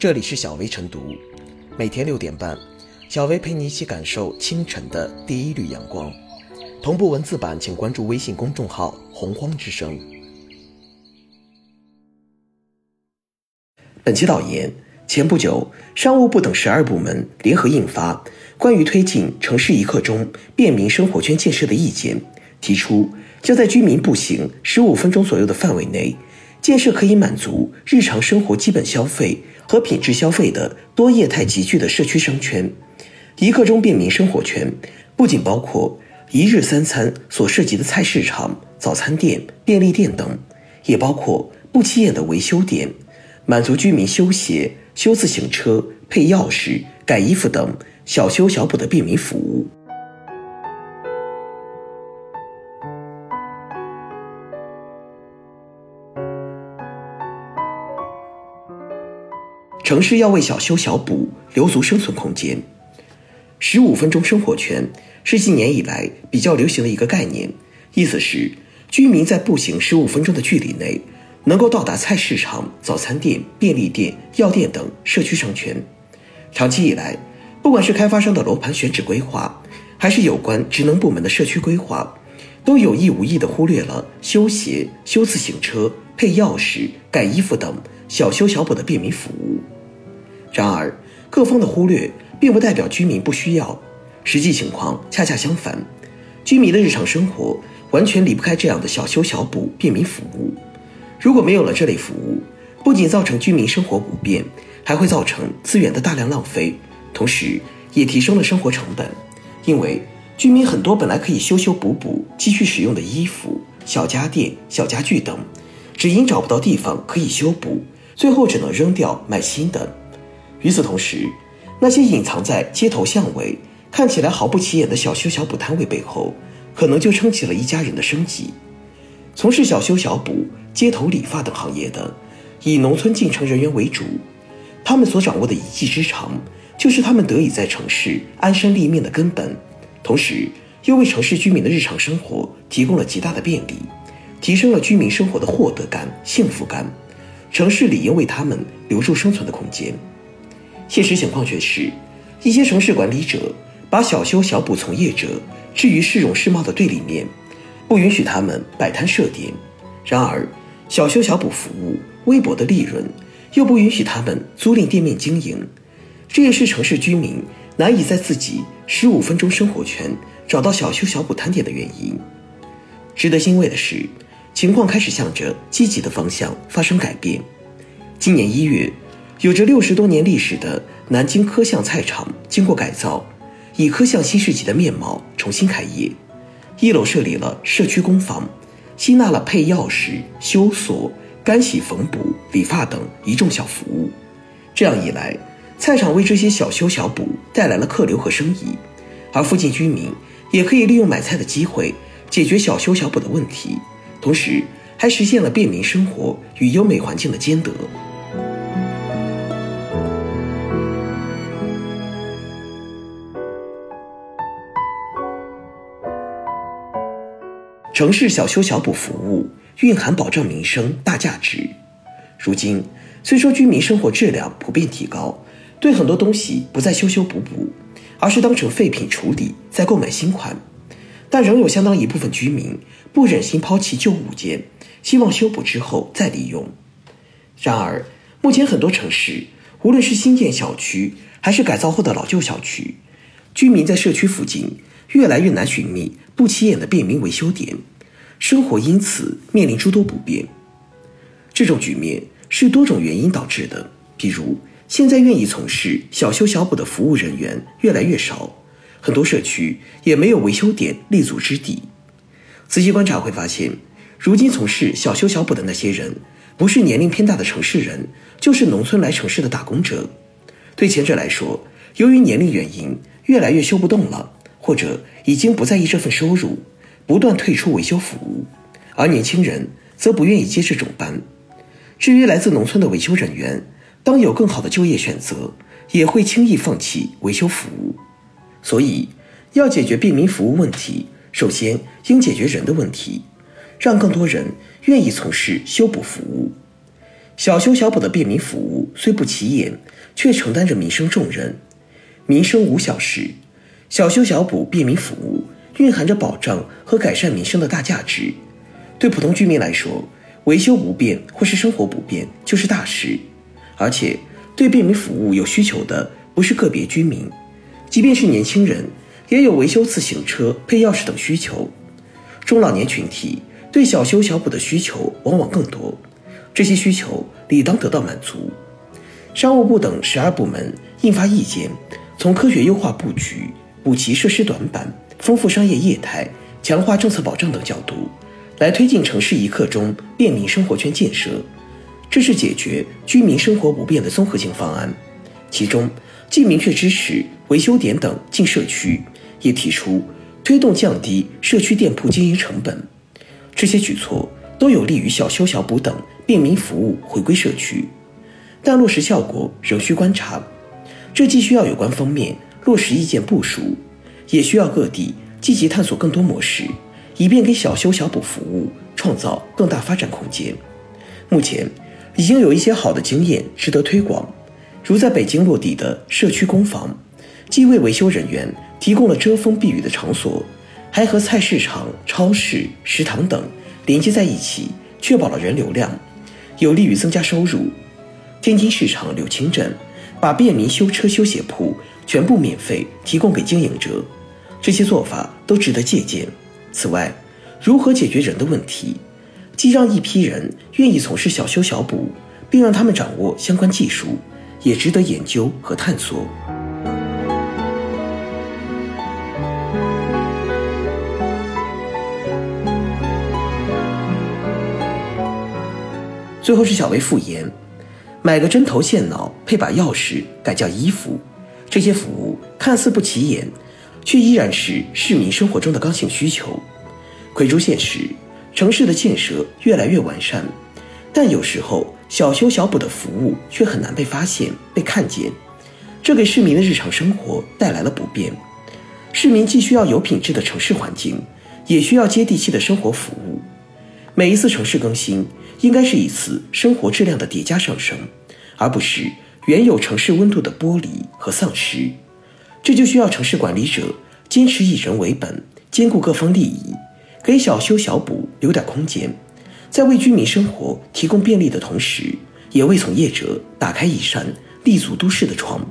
这里是小薇晨读，每天六点半，小薇陪你一起感受清晨的第一缕阳光。同步文字版，请关注微信公众号“洪荒之声”。本期导言：前不久，商务部等十二部门联合印发《关于推进城市一刻钟便民生活圈建设的意见》，提出将在居民步行十五分钟左右的范围内，建设可以满足日常生活基本消费和品质消费的多业态集聚的社区商圈。一刻钟便民生活圈不仅包括一日三餐所涉及的菜市场、早餐店、便利店等，也包括不起眼的维修店，满足居民修鞋、修自行车、配钥匙、改衣服等小修小补的便民服务。城市要为小修小补留足生存空间。十五分钟生活圈是近年以来比较流行的一个概念，意思是居民在步行十五分钟的距离内，能够到达菜市场、早餐店、便利店、药店等社区商圈。长期以来，不管是开发商的楼盘选址规划，还是有关职能部门的社区规划，都有意无意地忽略了修鞋、修自行车、配钥匙、改衣服等小修小补的便民服务。然而，各方的忽略并不代表居民不需要，实际情况恰恰相反，居民的日常生活完全离不开这样的小修小补便民服务。如果没有了这类服务，不仅造成居民生活不便，还会造成资源的大量浪费，同时也提升了生活成本。因为居民很多本来可以修修补补、继续使用的衣服、小家电、小家具等，只因找不到地方可以修补，最后只能扔掉买新的。与此同时，那些隐藏在街头巷尾、看起来毫不起眼的小修小补摊位背后，可能就撑起了一家人的生计。从事小修小补、街头理发等行业的，以农村进城人员为主，他们所掌握的一技之长，就是他们得以在城市安身立命的根本，同时又为城市居民的日常生活提供了极大的便利，提升了居民生活的获得感、幸福感。城市理应为他们留住生存的空间。现实情况却是，一些城市管理者把小修小补从业者置于市容市貌的对立面，不允许他们摆摊设点；然而，小修小补服务微薄的利润，又不允许他们租赁店面经营，这也是城市居民难以在自己十五分钟生活圈找到小修小补摊点的原因。值得欣慰的是，情况开始向着积极的方向发生改变。今年一月。有着六十多年历史的南京科巷菜场经过改造，以科巷新世纪的面貌重新开业。一楼设立了社区工坊，吸纳了配钥匙、修锁、干洗缝补、理发等一众小服务。这样一来，菜场为这些小修小补带来了客流和生意，而附近居民也可以利用买菜的机会解决小修小补的问题，同时还实现了便民生活与优美环境的兼得。城市小修小补服务蕴含保障民生大价值。如今，虽说居民生活质量普遍提高，对很多东西不再修修补补，而是当成废品处理，再购买新款，但仍有相当一部分居民不忍心抛弃旧物件，希望修补之后再利用。然而，目前很多城市，无论是新建小区还是改造后的老旧小区，居民在社区附近越来越难寻觅不起眼的便民维修点。生活因此面临诸多不便，这种局面是多种原因导致的。比如，现在愿意从事小修小补的服务人员越来越少，很多社区也没有维修点立足之地。仔细观察会发现，如今从事小修小补的那些人，不是年龄偏大的城市人，就是农村来城市的打工者。对前者来说，由于年龄原因，越来越修不动了，或者已经不在意这份收入。不断退出维修服务，而年轻人则不愿意接这种班。至于来自农村的维修人员，当有更好的就业选择，也会轻易放弃维修服务。所以，要解决便民服务问题，首先应解决人的问题，让更多人愿意从事修补服务。小修小补的便民服务虽不起眼，却承担着民生重任。民生无小事，小修小补便民服务蕴含着保障和改善民生的大价值。对普通居民来说，维修不便或是生活不便就是大事。而且，对便民服务有需求的不是个别居民，即便是年轻人，也有维修自行车、配钥匙等需求。中老年群体对小修小补的需求往往更多，这些需求理当得到满足。商务部等十二部门印发意见。从科学优化布局、补齐设施短板、丰富商业业态、强化政策保障等角度，来推进城市一刻钟便民生活圈建设，这是解决居民生活不便的综合性方案。其中，既明确支持维修点等进社区，也提出推动降低社区店铺经营成本。这些举措都有利于小修小补等便民服务回归社区，但落实效果仍需观察。这既需要有关方面落实意见部署，也需要各地积极探索更多模式，以便给小修小补服务创造更大发展空间。目前已经有一些好的经验值得推广，如在北京落地的社区工坊，既为维修人员提供了遮风避雨的场所，还和菜市场、超市、食堂等连接在一起，确保了人流量，有利于增加收入。天津市场柳青镇。把便民修车修鞋铺全部免费提供给经营者，这些做法都值得借鉴。此外，如何解决人的问题，既让一批人愿意从事小修小补，并让他们掌握相关技术，也值得研究和探索。最后是小薇复言。买个针头线脑配把钥匙改叫衣服，这些服务看似不起眼，却依然是市民生活中的刚性需求。葵州现实，城市的建设越来越完善，但有时候小修小补的服务却很难被发现、被看见，这给市民的日常生活带来了不便。市民既需要有品质的城市环境，也需要接地气的生活服务。每一次城市更新。应该是一次生活质量的叠加上升，而不是原有城市温度的剥离和丧失。这就需要城市管理者坚持以人为本，兼顾各方利益，给小修小补留点空间，在为居民生活提供便利的同时，也为从业者打开一扇立足都市的窗。